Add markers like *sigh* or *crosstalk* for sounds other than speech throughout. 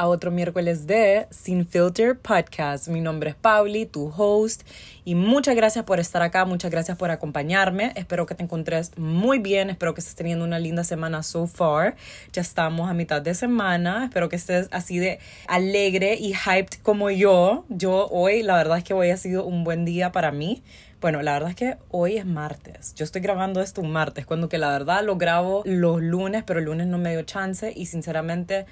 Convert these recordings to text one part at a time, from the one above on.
a otro miércoles de Sin Filter Podcast. Mi nombre es Pauli, tu host, y muchas gracias por estar acá, muchas gracias por acompañarme. Espero que te encontres muy bien, espero que estés teniendo una linda semana so far. Ya estamos a mitad de semana, espero que estés así de alegre y hyped como yo. Yo hoy, la verdad es que hoy ha sido un buen día para mí. Bueno, la verdad es que hoy es martes. Yo estoy grabando esto un martes, cuando que la verdad lo grabo los lunes, pero el lunes no me dio chance y sinceramente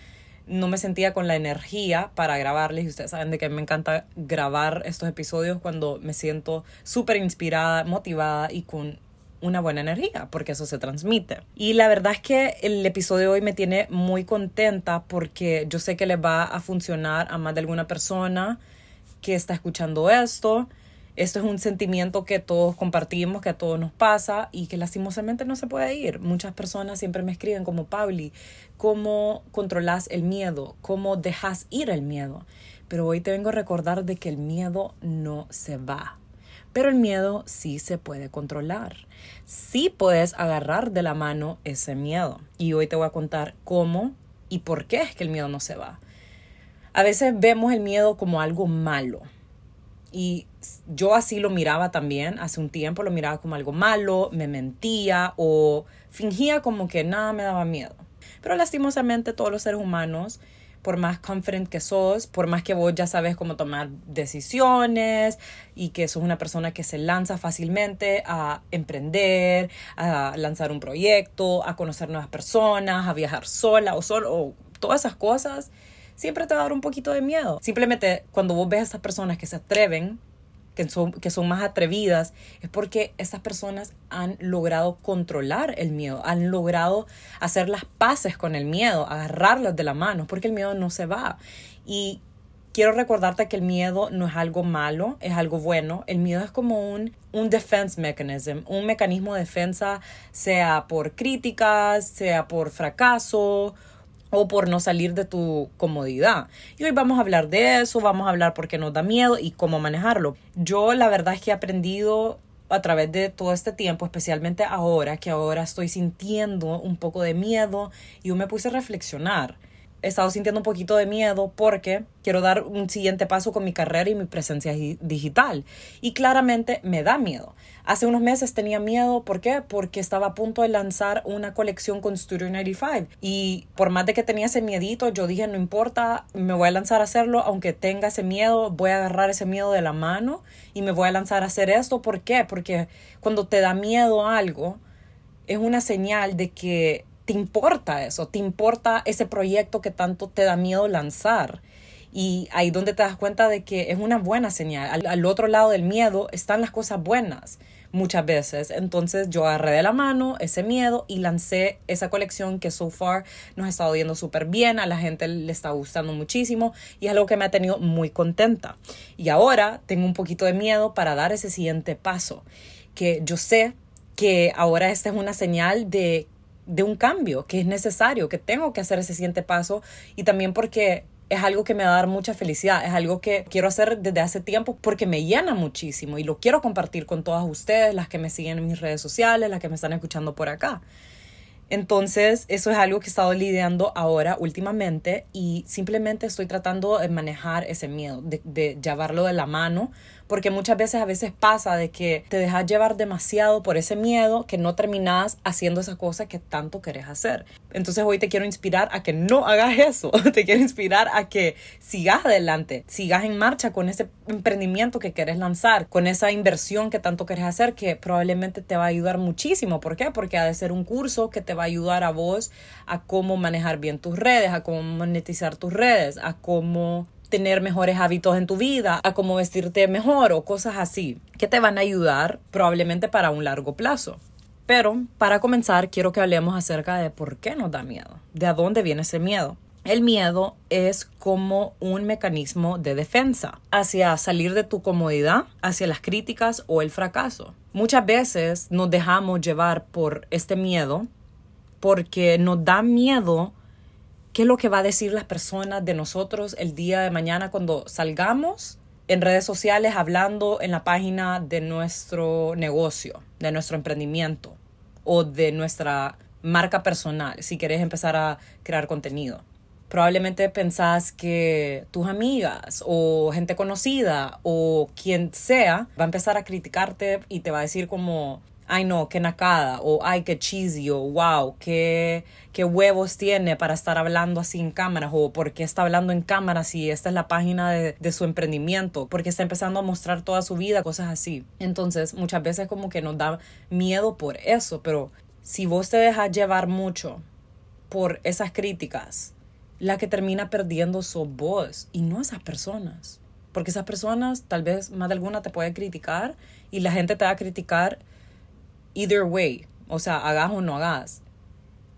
no me sentía con la energía para grabarles. Y ustedes saben de que me encanta grabar estos episodios cuando me siento súper inspirada, motivada y con una buena energía, porque eso se transmite. Y la verdad es que el episodio de hoy me tiene muy contenta porque yo sé que les va a funcionar a más de alguna persona que está escuchando esto esto es un sentimiento que todos compartimos, que a todos nos pasa y que lastimosamente no se puede ir. Muchas personas siempre me escriben como Pauli, ¿cómo controlas el miedo? ¿Cómo dejas ir el miedo? Pero hoy te vengo a recordar de que el miedo no se va. Pero el miedo sí se puede controlar. Sí puedes agarrar de la mano ese miedo. Y hoy te voy a contar cómo y por qué es que el miedo no se va. A veces vemos el miedo como algo malo y yo así lo miraba también, hace un tiempo lo miraba como algo malo, me mentía o fingía como que nada me daba miedo. Pero lastimosamente todos los seres humanos, por más confident que sos, por más que vos ya sabes cómo tomar decisiones y que sos una persona que se lanza fácilmente a emprender, a lanzar un proyecto, a conocer nuevas personas, a viajar sola o solo, o todas esas cosas, siempre te va un poquito de miedo. Simplemente cuando vos ves a estas personas que se atreven, que son, que son más atrevidas, es porque estas personas han logrado controlar el miedo, han logrado hacer las paces con el miedo, agarrarlas de la mano, porque el miedo no se va. Y quiero recordarte que el miedo no es algo malo, es algo bueno. El miedo es como un, un defense mechanism, un mecanismo de defensa, sea por críticas, sea por fracaso o por no salir de tu comodidad. Y hoy vamos a hablar de eso, vamos a hablar por qué nos da miedo y cómo manejarlo. Yo la verdad es que he aprendido a través de todo este tiempo, especialmente ahora, que ahora estoy sintiendo un poco de miedo y yo me puse a reflexionar he estado sintiendo un poquito de miedo porque quiero dar un siguiente paso con mi carrera y mi presencia digital. Y claramente me da miedo. Hace unos meses tenía miedo, ¿por qué? Porque estaba a punto de lanzar una colección con Studio 95. Y por más de que tenía ese miedito, yo dije, no importa, me voy a lanzar a hacerlo, aunque tenga ese miedo, voy a agarrar ese miedo de la mano y me voy a lanzar a hacer esto. ¿Por qué? Porque cuando te da miedo algo, es una señal de que te importa eso, te importa ese proyecto que tanto te da miedo lanzar. Y ahí donde te das cuenta de que es una buena señal. Al, otro lado del miedo están las cosas buenas muchas veces. Entonces yo agarré de la mano ese miedo y lancé esa colección que so far nos ha estado viendo súper bien, a la gente le está gustando muchísimo y es algo que me ha tenido muy contenta. Y ahora tengo un poquito de miedo para dar ese siguiente paso, que yo sé que ahora esta es una señal de de un cambio que es necesario, que tengo que hacer ese siguiente paso y también porque es algo que me va a dar mucha felicidad, es algo que quiero hacer desde hace tiempo porque me llena muchísimo y lo quiero compartir con todas ustedes, las que me siguen en mis redes sociales, las que me están escuchando por acá. Entonces, eso es algo que he estado lidiando ahora últimamente y simplemente estoy tratando de manejar ese miedo, de, de llevarlo de la mano porque muchas veces a veces pasa de que te dejas llevar demasiado por ese miedo que no terminas haciendo esa cosa que tanto querés hacer. Entonces hoy te quiero inspirar a que no hagas *laughs* eso, te quiero inspirar a que sigas adelante, sigas en marcha con ese emprendimiento que quieres lanzar, con esa inversión que tanto querés hacer que probablemente te va a ayudar muchísimo. ¿Por qué? Porque ha de ser un curso que te va a ayudar a vos a cómo manejar bien tus redes, a cómo monetizar tus redes, a cómo tener mejores hábitos en tu vida, a cómo vestirte mejor o cosas así, que te van a ayudar probablemente para un largo plazo. Pero para comenzar, quiero que hablemos acerca de por qué nos da miedo, de a dónde viene ese miedo. El miedo es como un mecanismo de defensa hacia salir de tu comodidad, hacia las críticas o el fracaso. Muchas veces nos dejamos llevar por este miedo porque nos da miedo qué es lo que va a decir las personas de nosotros el día de mañana cuando salgamos en redes sociales hablando en la página de nuestro negocio, de nuestro emprendimiento o de nuestra marca personal, si quieres empezar a crear contenido. probablemente pensás que tus amigas o gente conocida o quien sea va a empezar a criticarte y te va a decir como, ay no, qué nacada, o ay, qué cheesy, o wow, qué, qué huevos tiene para estar hablando así en cámaras, o por qué está hablando en cámaras si esta es la página de, de su emprendimiento, porque está empezando a mostrar toda su vida, cosas así. Entonces, muchas veces como que nos da miedo por eso, pero si vos te dejas llevar mucho por esas críticas, la que termina perdiendo sos vos y no esas personas. Porque esas personas, tal vez más de alguna te puede criticar y la gente te va a criticar either way, o sea, hagas o no hagas.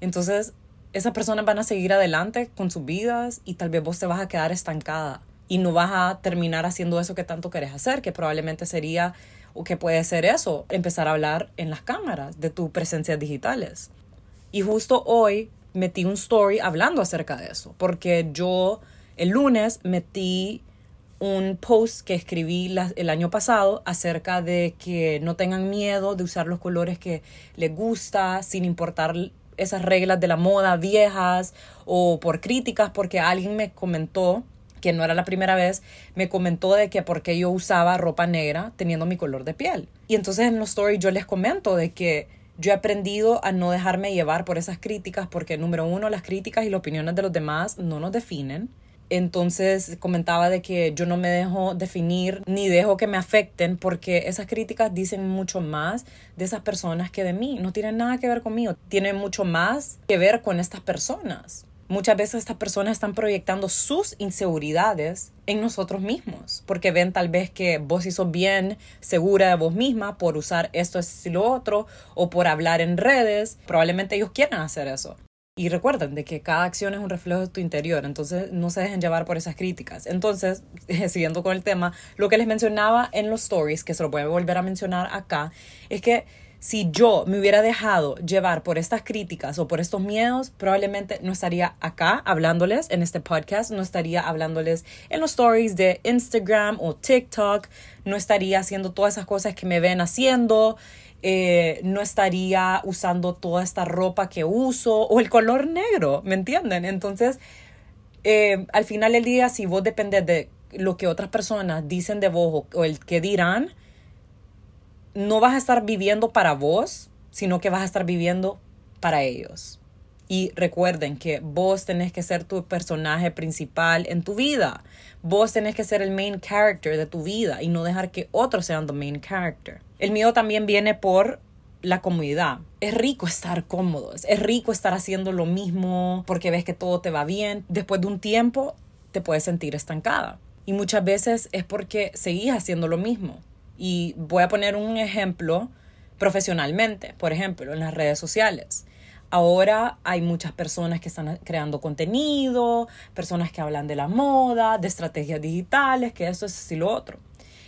Entonces, esas personas van a seguir adelante con sus vidas y tal vez vos te vas a quedar estancada y no vas a terminar haciendo eso que tanto querés hacer, que probablemente sería o que puede ser eso, empezar a hablar en las cámaras de tus presencias digitales. Y justo hoy metí un story hablando acerca de eso, porque yo el lunes metí un post que escribí el año pasado acerca de que no tengan miedo de usar los colores que les gusta sin importar esas reglas de la moda viejas o por críticas porque alguien me comentó que no era la primera vez, me comentó de que porque yo usaba ropa negra teniendo mi color de piel. Y entonces en los stories yo les comento de que yo he aprendido a no dejarme llevar por esas críticas porque número uno, las críticas y las opiniones de los demás no nos definen. Entonces comentaba de que yo no me dejo definir ni dejo que me afecten porque esas críticas dicen mucho más de esas personas que de mí. No tienen nada que ver conmigo. Tienen mucho más que ver con estas personas. Muchas veces estas personas están proyectando sus inseguridades en nosotros mismos, porque ven tal vez que vos sos bien segura de vos misma por usar esto, y lo otro, o por hablar en redes. Probablemente ellos quieran hacer eso. Y recuerden de que cada acción es un reflejo de tu interior, entonces no se dejen llevar por esas críticas. Entonces, *laughs* siguiendo con el tema, lo que les mencionaba en los stories, que se lo voy a volver a mencionar acá, es que si yo me hubiera dejado llevar por estas críticas o por estos miedos, probablemente no estaría acá hablándoles en este podcast, no estaría hablándoles en los stories de Instagram o TikTok, no estaría haciendo todas esas cosas que me ven haciendo. Eh, no estaría usando toda esta ropa que uso o el color negro, ¿me entienden? Entonces, eh, al final del día, si vos dependes de lo que otras personas dicen de vos o, el que dirán, no vas a estar viviendo para vos, sino que vas a estar viviendo para ellos. Y recuerden que vos tenés que ser tu personaje principal en tu vida. Vos tenés que ser el main character de tu vida y no dejar que otros sean the main character. El miedo también viene por la comodidad. Es rico estar cómodos, es rico estar haciendo lo mismo porque ves que todo te va bien. Después de un tiempo te puedes sentir estancada. Y muchas veces es porque seguís haciendo lo mismo. Y voy a poner un ejemplo profesionalmente, por ejemplo, en las redes sociales. Ahora hay muchas personas que están creando contenido, personas que hablan de la moda, de estrategias digitales, que eso es y lo otro.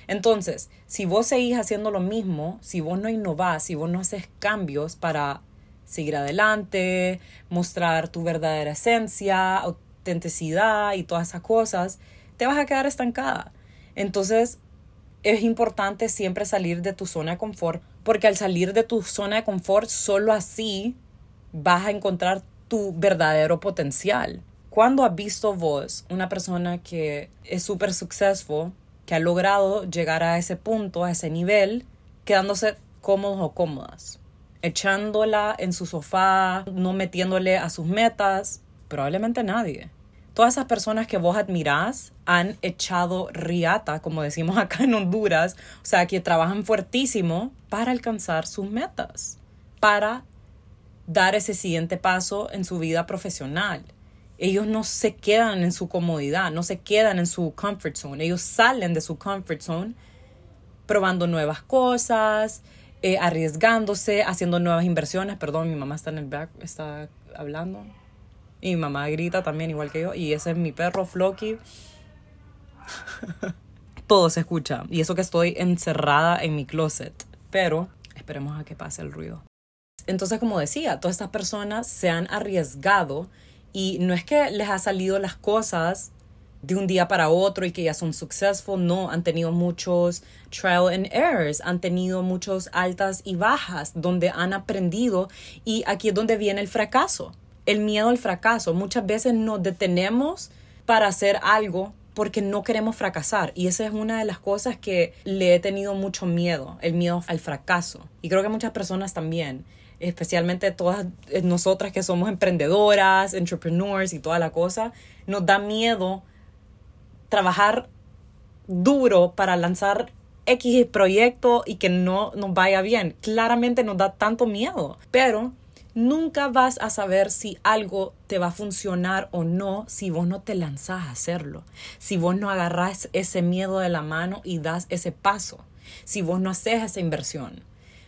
Entonces, si vos seguís haciendo lo mismo, si vos no innovás, si vos no haces cambios para seguir adelante, mostrar tu verdadera esencia, autenticidad y todas esas cosas, te vas a quedar estancada. Entonces, es importante siempre salir de tu zona de confort, porque al salir de tu zona de confort, solo así vas a encontrar tu verdadero potencial. Cuando has visto vos una persona que es súper successful que ha logrado llegar a ese punto, a ese nivel, quedándose cómodos o cómodas, echándola en su sofá, no metiéndole a sus metas, probablemente nadie. Todas esas personas que vos admirás han echado riata, como decimos acá en Honduras, o sea, que trabajan fuertísimo para alcanzar sus metas, para dar ese siguiente paso en su vida profesional ellos no se quedan en su comodidad, no se quedan en su comfort zone, ellos salen de su comfort zone probando nuevas cosas, eh, arriesgándose, haciendo nuevas inversiones. Perdón, mi mamá está en el back, está hablando. Y mi mamá grita también, igual que yo. Y ese es mi perro, Floki. *laughs* Todo se escucha. Y eso que estoy encerrada en mi closet. Pero esperemos a que pase el ruido. Entonces, como decía, todas estas personas se han arriesgado y no es que les ha salido las cosas de un día para otro y que ya son successful, no, han tenido muchos trial and errors, han tenido muchos altas y bajas donde han aprendido y aquí es donde viene el fracaso. el miedo al fracaso. Muchas veces nos detenemos para hacer algo porque no queremos fracasar. Y esa es una de las cosas que le he tenido mucho miedo, el miedo al fracaso. Y creo que muchas personas también, especialmente todas nosotras que somos emprendedoras, entrepreneurs y toda la cosa, nos da miedo trabajar duro para lanzar X proyecto y que no nos vaya bien. Claramente nos da tanto miedo, pero nunca vas a saber si algo te va a funcionar o no si vos no te lanzás a hacerlo, si vos no agarrás ese miedo de la mano y das ese paso, si vos no haces esa inversión.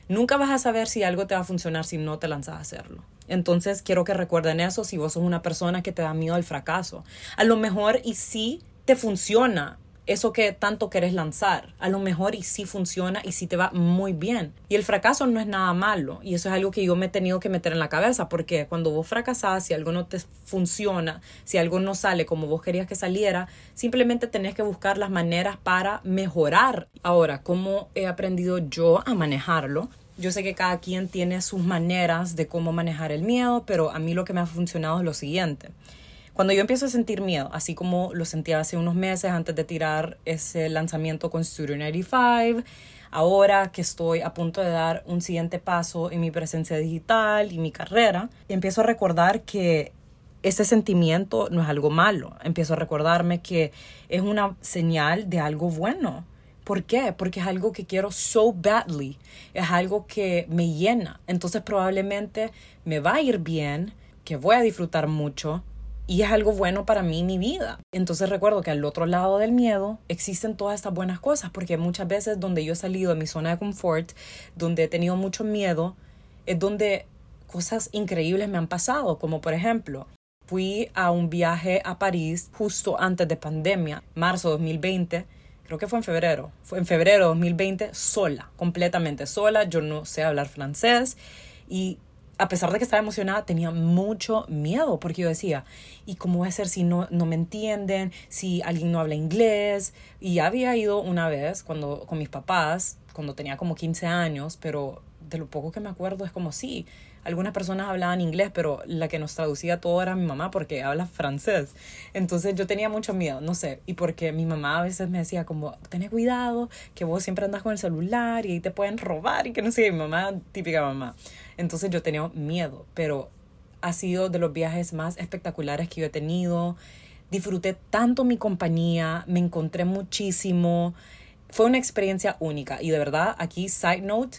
Nunca vas a saber si algo te va a funcionar si no te lanzas a hacerlo. Entonces quiero que recuerden eso si vos sos una persona que te da miedo al fracaso. A lo mejor y sí te funciona eso que tanto querés lanzar. A lo mejor y sí funciona y sí te va muy bien. Y el fracaso no es nada malo. Y eso es algo que yo me he tenido que meter en la cabeza porque cuando vos fracasás, si algo no te funciona, si algo no sale como vos querías que saliera, simplemente tenés que buscar las maneras para mejorar. Ahora, ¿cómo he aprendido yo a manejarlo? Yo sé que cada quien tiene sus maneras de cómo manejar el miedo, pero a mí lo que me ha funcionado es lo siguiente. Cuando yo empiezo a sentir miedo, así como lo sentía hace unos meses antes de tirar ese lanzamiento con Studio 95, ahora que estoy a punto de dar un siguiente paso en mi presencia digital y mi carrera, empiezo a recordar que ese sentimiento no es algo malo. Empiezo a recordarme que es una señal de algo bueno. ¿Por qué? Porque es algo que quiero so badly. Es algo que me llena. Entonces probablemente me va a ir bien, que voy a disfrutar mucho y es algo bueno para mí mi vida. Entonces recuerdo que al otro lado del miedo existen todas estas buenas cosas, porque muchas veces donde yo he salido de mi zona de confort, donde he tenido mucho miedo, es donde cosas increíbles me han pasado, como por ejemplo, fui a un viaje a París justo antes de pandemia, marzo 2020, creo que fue en febrero, fue en febrero 2020 sola, completamente sola, yo no sé hablar francés y a pesar de que estaba emocionada, tenía mucho miedo porque yo decía, ¿y cómo va a ser si no, no me entienden? Si alguien no habla inglés. Y había ido una vez cuando, con mis papás, cuando tenía como 15 años, pero de lo poco que me acuerdo es como sí, algunas personas hablaban inglés, pero la que nos traducía todo era mi mamá porque habla francés. Entonces yo tenía mucho miedo, no sé, y porque mi mamá a veces me decía como, ten cuidado, que vos siempre andas con el celular y ahí te pueden robar y que no sé, mi mamá, típica mamá. Entonces yo tenía miedo, pero ha sido de los viajes más espectaculares que yo he tenido. Disfruté tanto mi compañía, me encontré muchísimo. Fue una experiencia única y de verdad aquí, side note,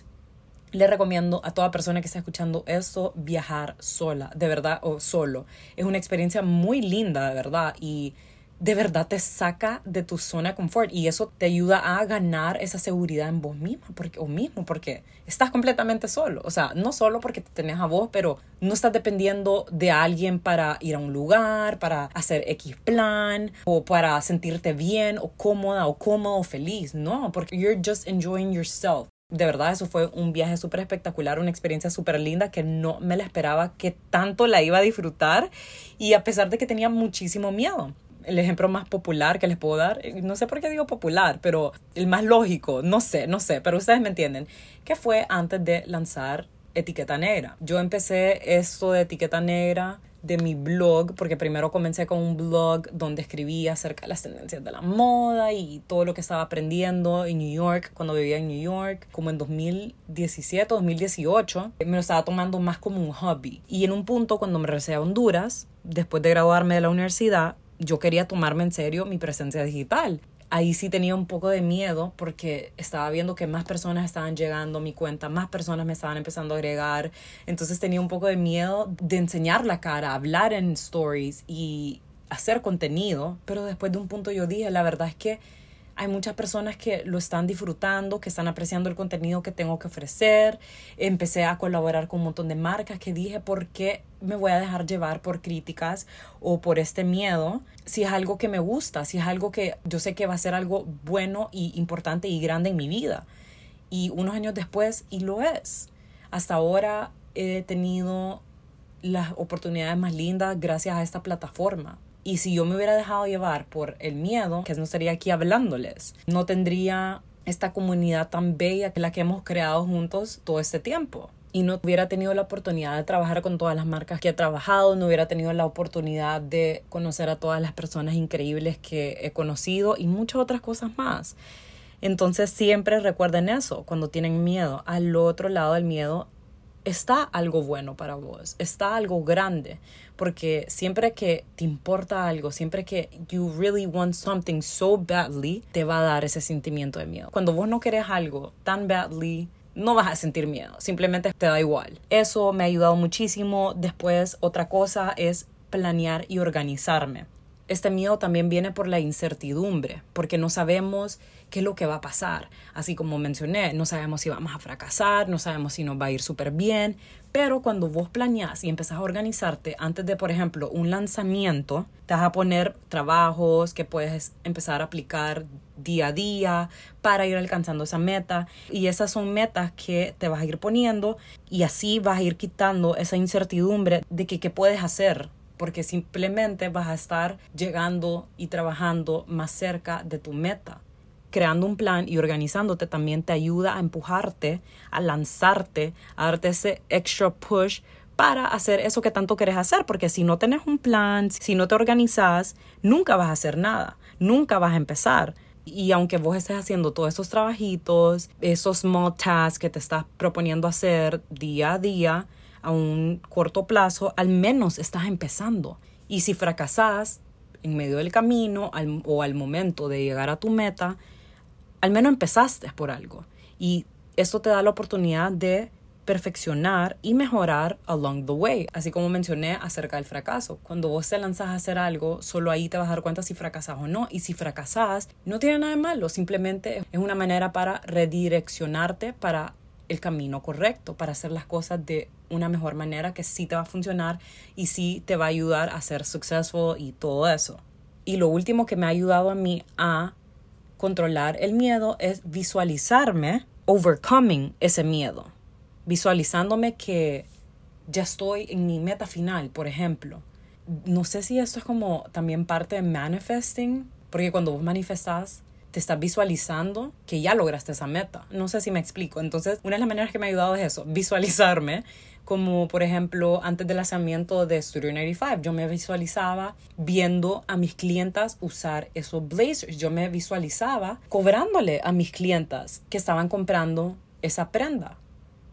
le recomiendo a toda persona que esté escuchando esto viajar sola, de verdad, o solo. Es una experiencia muy linda, de verdad, y de verdad te saca de tu zona de confort y eso te ayuda a ganar esa seguridad en vos mismo porque, o mismo porque estás completamente solo. O sea, no solo porque te tenés a vos, pero no estás dependiendo de alguien para ir a un lugar, para hacer X plan o para sentirte bien o cómoda o cómodo o feliz. No, porque you're just enjoying yourself. De verdad, eso fue un viaje súper espectacular, una experiencia súper linda que no me la esperaba que tanto la iba a disfrutar y a pesar de que tenía muchísimo miedo el ejemplo más popular que les puedo dar, eh, no sé por qué digo popular, pero el más lógico, no sé, no sé, pero ustedes me entienden, que fue antes de lanzar Etiqueta Negra. Yo empecé esto de Etiqueta Negra de mi blog, porque primero comencé con un blog donde escribía acerca de las tendencias de la moda y todo lo que estaba aprendiendo en New York, cuando vivía en New York, como en 2017 o 2018, me lo estaba tomando más como un hobby. Y en un punto, cuando me regresé a Honduras, después de graduarme de la universidad, yo quería tomarme en serio mi presencia digital. Ahí sí tenía un poco de miedo porque estaba viendo que más personas estaban llegando a mi cuenta, más personas me estaban empezando a agregar. Entonces tenía un poco de miedo de enseñar la cara, hablar en stories y hacer contenido. Pero después de un punto yo dije, la verdad es que hay muchas personas que lo están disfrutando, que están apreciando el contenido que tengo que ofrecer. Empecé a colaborar con un montón de marcas que dije, ¿por qué me voy a dejar llevar por críticas o por este miedo? Si es algo que me gusta, si es algo que yo sé que va a ser algo bueno y importante y grande en mi vida. Y unos años después, y lo es. Hasta ahora he tenido las oportunidades más lindas gracias a esta plataforma. Y si yo me hubiera dejado llevar por el miedo, que no estaría aquí hablándoles, no tendría esta comunidad tan bella que la que hemos creado juntos todo este tiempo. y no hubiera tenido la oportunidad de trabajar con todas las marcas que he trabajado, no hubiera tenido la oportunidad de conocer a todas las personas increíbles que he conocido y muchas otras cosas más. Entonces siempre recuerden eso cuando tienen miedo. Al otro lado del miedo está algo bueno para vos, está algo grande, porque siempre que te importa algo, siempre que you really want something so badly, te va a dar ese sentimiento de miedo. Cuando vos no querés algo tan badly, no vas a sentir miedo, simplemente te da igual. Eso me ha ayudado muchísimo. Después, otra cosa es planear y organizarme. Este miedo también viene por la incertidumbre, porque no sabemos qué es lo que va a pasar. Así como mencioné, no sabemos si vamos a fracasar, no sabemos si nos va a ir súper bien, pero cuando vos planeas y empezás a organizarte antes de, por ejemplo, un lanzamiento, te vas a poner trabajos que puedes empezar a aplicar día a día para ir alcanzando esa meta. Y esas son metas que te vas a ir poniendo y así vas a ir quitando esa incertidumbre de que qué puedes hacer porque simplemente vas a estar llegando y trabajando más cerca de tu meta. Creando un plan y organizándote también te ayuda a empujarte, a lanzarte, a darte ese extra push para hacer eso que tanto quieres hacer, porque si no tienes un plan, si no te organizas, nunca vas a hacer nada, nunca vas a empezar. Y aunque vos estés haciendo todos esos trabajitos, esos small tasks que te estás proponiendo hacer día a día, a un corto plazo, al menos estás empezando. Y si fracasas en medio del camino o al momento de llegar a tu meta, al menos empezaste por algo. Y esto te da la oportunidad de perfeccionar y mejorar along the way, así como mencioné acerca del fracaso. Cuando vos te lanzas a hacer algo, solo ahí te vas a dar cuenta si fracasas o no. Y si fracasas, no tiene nada de malo, simplemente es una manera para redireccionarte para el camino correcto, para hacer las cosas de una mejor manera que sí te va a funcionar y sí te va a ayudar a ser successful y todo eso. Y lo último que me ha ayudado a mí a controlar el miedo es visualizarme overcoming ese miedo. Visualizándome que ya estoy en mi meta final, por ejemplo. No sé si esto es como también parte de manifesting, porque cuando vos manifestás, te estás visualizando que ya lograste esa meta. No sé si me explico. Entonces, una de las maneras que me ha ayudado es eso, *laughs* visualizarme como por ejemplo antes del lanzamiento de Studio 95, yo me visualizaba viendo a mis clientas usar esos blazers, yo me visualizaba cobrándole a mis clientas que estaban comprando esa prenda.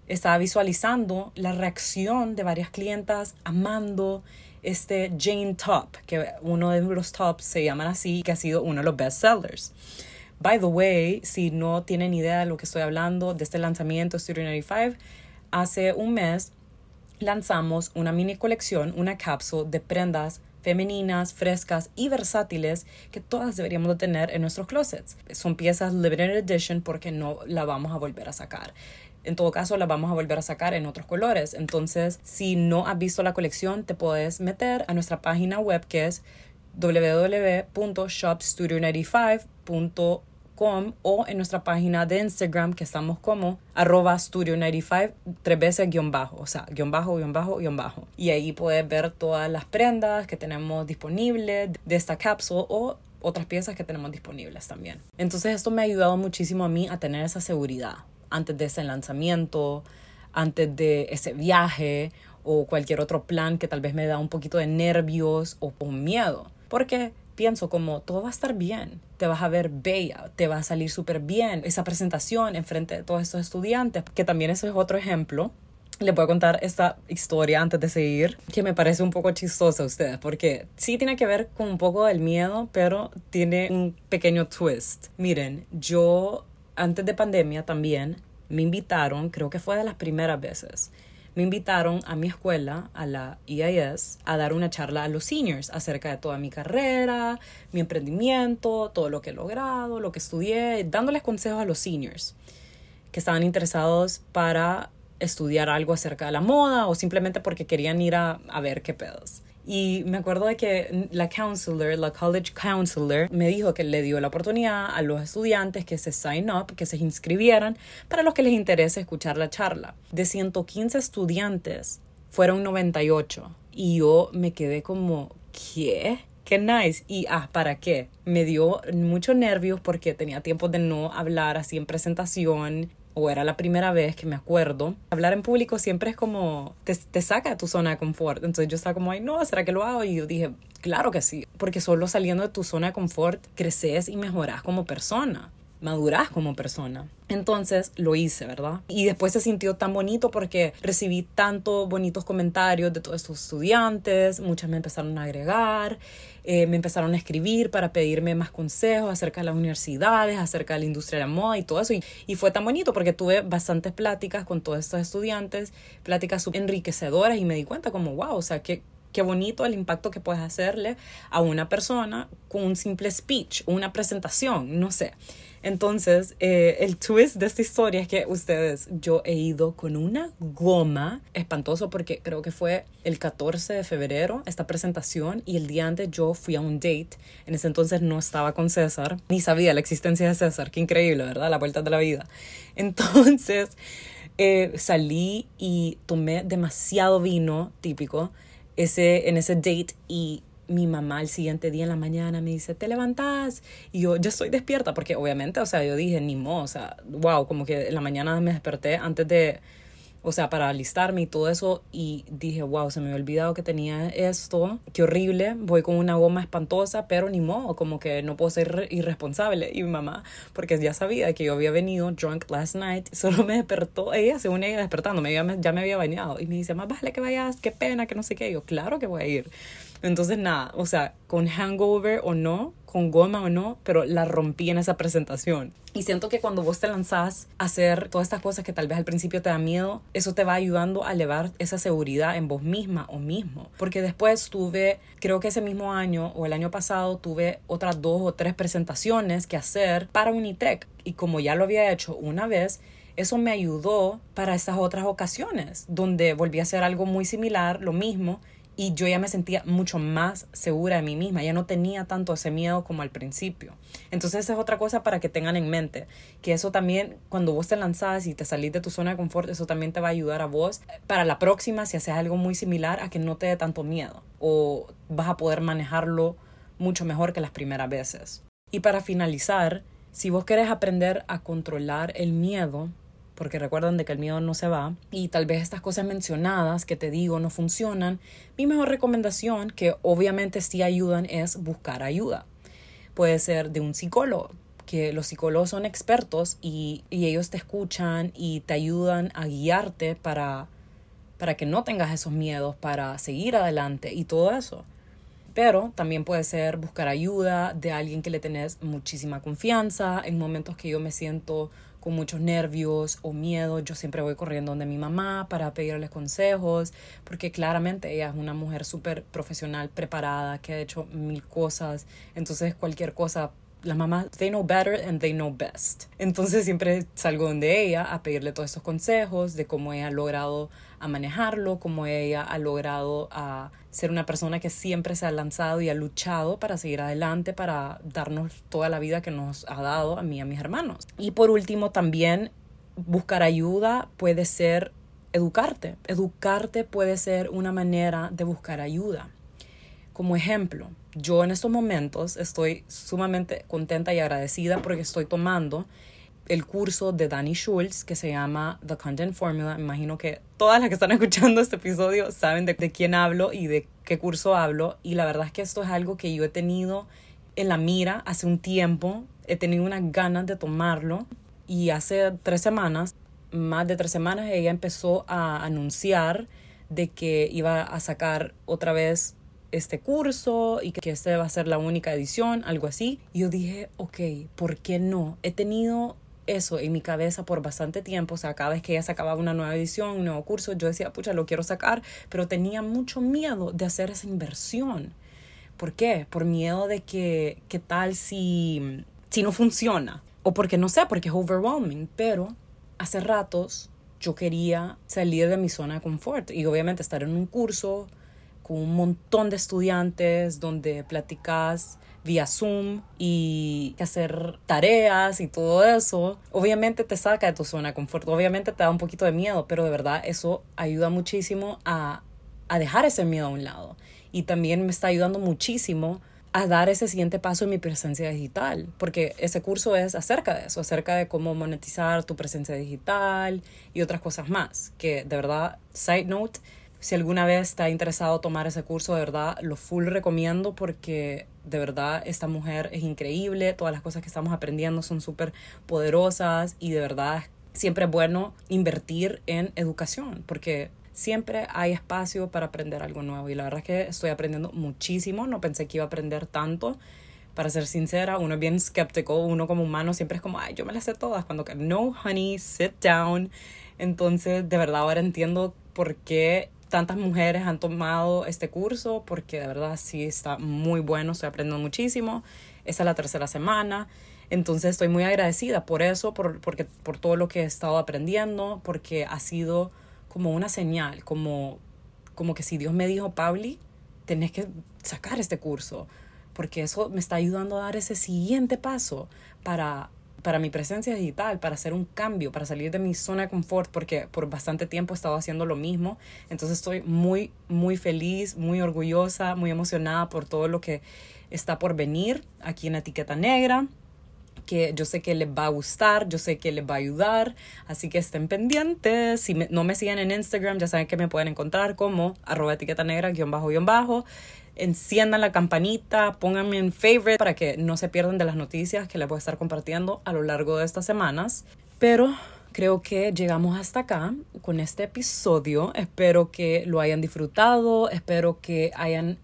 Estaba visualizando la reacción de varias clientas amando este Jane Top, que uno de los tops se llaman así, que ha sido uno de los best sellers. By the way, si no tienen idea de lo que estoy hablando de este lanzamiento Studio 95, hace un mes lanzamos una mini colección, una cápsula de prendas femeninas, frescas y versátiles que todas deberíamos de tener en nuestros closets. Son piezas limited edition porque no la vamos a volver a sacar. En todo caso, la vamos a volver a sacar en otros colores. Entonces, si no has visto la colección, te puedes meter a nuestra página web que es www.shopstudio95.com o en nuestra página de Instagram que estamos como arroba studio95 tres veces guion bajo, o sea, guion bajo, guion bajo, guion bajo. Y ahí puedes ver todas las prendas que tenemos disponibles de esta cápsula o otras piezas que tenemos disponibles también. Entonces esto me ha ayudado muchísimo a mí a tener esa seguridad antes de ese lanzamiento, antes de ese viaje o cualquier otro plan que tal vez me da un poquito de nervios o, un miedo. Porque pienso como todo va a estar bien, te vas a ver bella, te va a salir súper bien esa presentación en frente de todos estos estudiantes, que también eso es otro ejemplo. Les voy a contar esta historia antes de seguir, que me parece un poco chistosa a ustedes, porque sí tiene que ver con un poco del miedo, pero tiene un pequeño twist. Miren, yo antes de pandemia también me invitaron, creo que fue de las primeras veces, me invitaron a mi escuela, a la EIS, a dar una charla a los seniors acerca de toda mi carrera, mi emprendimiento, todo lo que he logrado, lo que estudié, dándoles consejos a los seniors que estaban interesados para estudiar algo acerca de la moda o simplemente porque querían ir a, a ver qué pedos. Y me acuerdo de que la counselor, la college counselor, me dijo que le dio la oportunidad a los estudiantes que se sign up, que se inscribieran, para los que les interese escuchar la charla. De 115 estudiantes, fueron 98. Y yo me quedé como, ¿qué? Qué nice. Y, ah, ¿para qué? Me dio mucho nervios porque tenía tiempo de no hablar así en presentación o era la primera vez que me acuerdo, hablar en público siempre es como, te, te saca de tu zona de confort. Entonces yo estaba como, ay, no, ¿será que lo hago? Y yo dije, claro que sí, porque solo saliendo de tu zona de confort creces y mejoras como persona madurás como persona. Entonces lo hice, ¿verdad? Y después se sintió tan bonito porque recibí tantos bonitos comentarios de todos estos estudiantes, muchas me empezaron a agregar, eh, me empezaron a escribir para pedirme más consejos acerca de las universidades, acerca de la industria de la moda y todo eso. Y, fue tan bonito porque tuve bastantes pláticas con todos estos estudiantes, pláticas enriquecedoras y me di cuenta como, wow, o sea, que qué bonito el impacto que puedes hacerle a una persona con un simple speech, una presentación, no sé. Entonces, eh, el twist de esta historia es que ustedes, yo he ido con una goma espantoso porque creo que fue el 14 de febrero esta presentación y el día antes yo fui a un date. En ese entonces no estaba con César, ni sabía la existencia de César. Qué increíble, ¿verdad? La vuelta de la vida. *laughs* Entonces, eh, salí y tomé demasiado vino típico ese, en ese date y mi mamá el siguiente día en la mañana me dice, ¿te levantas? Y yo, ya estoy despierta, porque obviamente, o sea, yo dije, ni mo, o sea, wow, como que en la mañana me desperté antes de, o sea, para alistarme y todo eso, y dije, wow, se me había olvidado que tenía esto, qué horrible, voy con una goma espantosa, pero ni modo, como que no puedo ser irresponsable. Y mi mamá, porque ya sabía que yo había venido drunk last night, *laughs* solo me despertó, ella, según ella despertando, ya me, ya me había bañado, y me dice, más vale que vayas, qué pena, que no sé qué, yo, claro que voy a ir. Entonces, nada, o sea, con hangover o no, con goma o no, pero la rompí en esa presentación. Y siento que cuando vos te lanzás a hacer todas estas cosas que tal vez al principio te da miedo, eso te va ayudando a elevar esa seguridad en vos misma o mismo. Porque después tuve, creo que ese mismo año o el año pasado, tuve otras dos o tres presentaciones que hacer para Unitec. Y como ya lo había hecho una vez, eso me ayudó para estas otras ocasiones, donde volví a hacer algo muy similar, lo mismo, y yo ya me sentía mucho más segura de mí misma, ya no tenía tanto ese miedo como al principio. Entonces esa es otra cosa para que tengan en mente, que eso también cuando vos te lanzás y te salís de tu zona de confort, eso también te va a ayudar a vos para la próxima si haces algo muy similar a que no te dé tanto miedo o vas a poder manejarlo mucho mejor que las primeras veces. Y para finalizar, si vos querés aprender a controlar el miedo, porque recuerden de que el miedo no se va y tal vez estas cosas mencionadas que te digo no funcionan, mi mejor recomendación, que obviamente sí ayudan, es buscar ayuda. Puede ser de un psicólogo, que los psicólogos son expertos y, y ellos te escuchan y te ayudan a guiarte para, para que no tengas esos miedos, para seguir adelante y todo eso. Pero también puede ser buscar ayuda de alguien que le tenés muchísima confianza en momentos que yo me siento con muchos nervios o miedo, yo siempre voy corriendo donde mi mamá para pedirles consejos, porque claramente ella es una mujer súper profesional, preparada, que ha hecho mil cosas, entonces cualquier cosa las mamás, they know better and they know best. Entonces siempre salgo donde ella a pedirle todos estos consejos de cómo ella ha logrado a manejarlo, cómo ella ha logrado a ser una persona que siempre se ha lanzado y ha luchado para seguir adelante, para darnos toda la vida que nos ha dado a mí y a mis hermanos. Y por último, también buscar ayuda puede ser educarte. Educarte puede ser una manera de buscar ayuda. Como ejemplo, yo en estos momentos estoy sumamente contenta y agradecida porque estoy tomando el curso de Danny Schultz que se llama The Content Formula. Imagino que todas las que están *laughs* escuchando este episodio saben de, de, quién hablo y de qué curso hablo. Y la verdad es que esto es algo que yo he tenido en la mira hace un tiempo. He tenido unas ganas de tomarlo. Y hace tres semanas, más de tres semanas, ella empezó a anunciar de que iba a sacar otra vez este curso y que esta va a ser la única edición, algo así. Y yo dije, ok, ¿por qué no? He tenido eso en mi cabeza por bastante tiempo, o sea, cada vez que ella sacaba una nueva edición, un nuevo curso, yo decía, pucha, lo quiero sacar, pero tenía mucho miedo de hacer esa inversión. ¿Por qué? Por miedo de que, ¿qué tal si, si no funciona? O porque no sé, porque es overwhelming, pero hace ratos yo quería salir de mi zona de confort y obviamente estar en un curso con un montón de estudiantes donde platicas vía Zoom y hacer tareas y todo eso, obviamente te saca de tu zona de confort, obviamente te da un poquito de miedo, pero de verdad eso ayuda muchísimo a, a dejar ese miedo a un lado. Y también me está ayudando muchísimo a dar ese siguiente paso en mi presencia digital, porque ese curso es acerca de eso, acerca de cómo monetizar tu presencia digital y otras cosas más, que de verdad, side note, si alguna vez está interesado tomar ese curso, de verdad lo full recomiendo porque de verdad esta mujer es increíble, todas las cosas que estamos aprendiendo son súper poderosas y de verdad siempre es bueno invertir en educación porque siempre hay espacio para aprender algo nuevo y la verdad es que estoy aprendiendo muchísimo, no pensé que iba a aprender tanto. Para ser sincera, uno es bien escéptico, uno como humano siempre es como, ay, yo me las sé todas, cuando no, honey, sit down. Entonces, de verdad ahora entiendo por qué tantas mujeres han tomado este curso, porque de verdad sí está muy bueno, estoy aprendiendo muchísimo. Esa es la tercera semana. Entonces estoy muy agradecida por eso, por, porque, por todo lo que he estado aprendiendo, porque ha sido como una señal, como, como que si Dios me dijo, Pauli, tenés que sacar este curso, porque eso me está ayudando a dar ese siguiente paso para, para mi presencia digital, para hacer un cambio, para salir de mi zona de confort, porque por bastante tiempo he estado haciendo lo mismo. Entonces estoy muy, muy feliz, muy orgullosa, muy emocionada por todo lo que está por venir aquí en Etiqueta Negra que yo sé que les va a gustar, yo sé que les va a ayudar, así que estén pendientes. Si no me siguen en Instagram, ya saben que me pueden encontrar como arroba etiqueta negra, guion bajo, guion bajo. Enciendan la campanita, pónganme en favorite para que no se pierdan de las noticias que les voy a estar compartiendo a lo largo de estas semanas. Pero creo que llegamos hasta acá con este episodio. Espero que lo hayan disfrutado, espero que hayan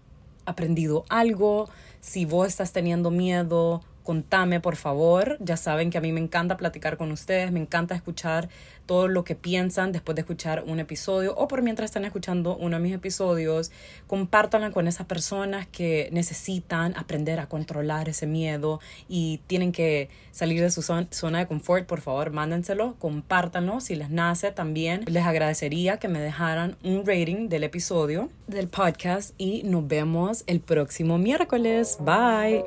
aprendido algo. Si vos estás teniendo miedo, contame por favor. Ya saben que a mí me encanta platicar con ustedes, me encanta escuchar todo lo que piensan después de escuchar un episodio o por mientras están escuchando uno de mis episodios. Compártanla con esas personas que necesitan aprender a controlar ese miedo y tienen que salir de su zona de confort. Por favor, mándenselo, compártanlo si les nace también. Les agradecería que me dejaran un rating del episodio del podcast y nos vemos el próximo miércoles. Bye.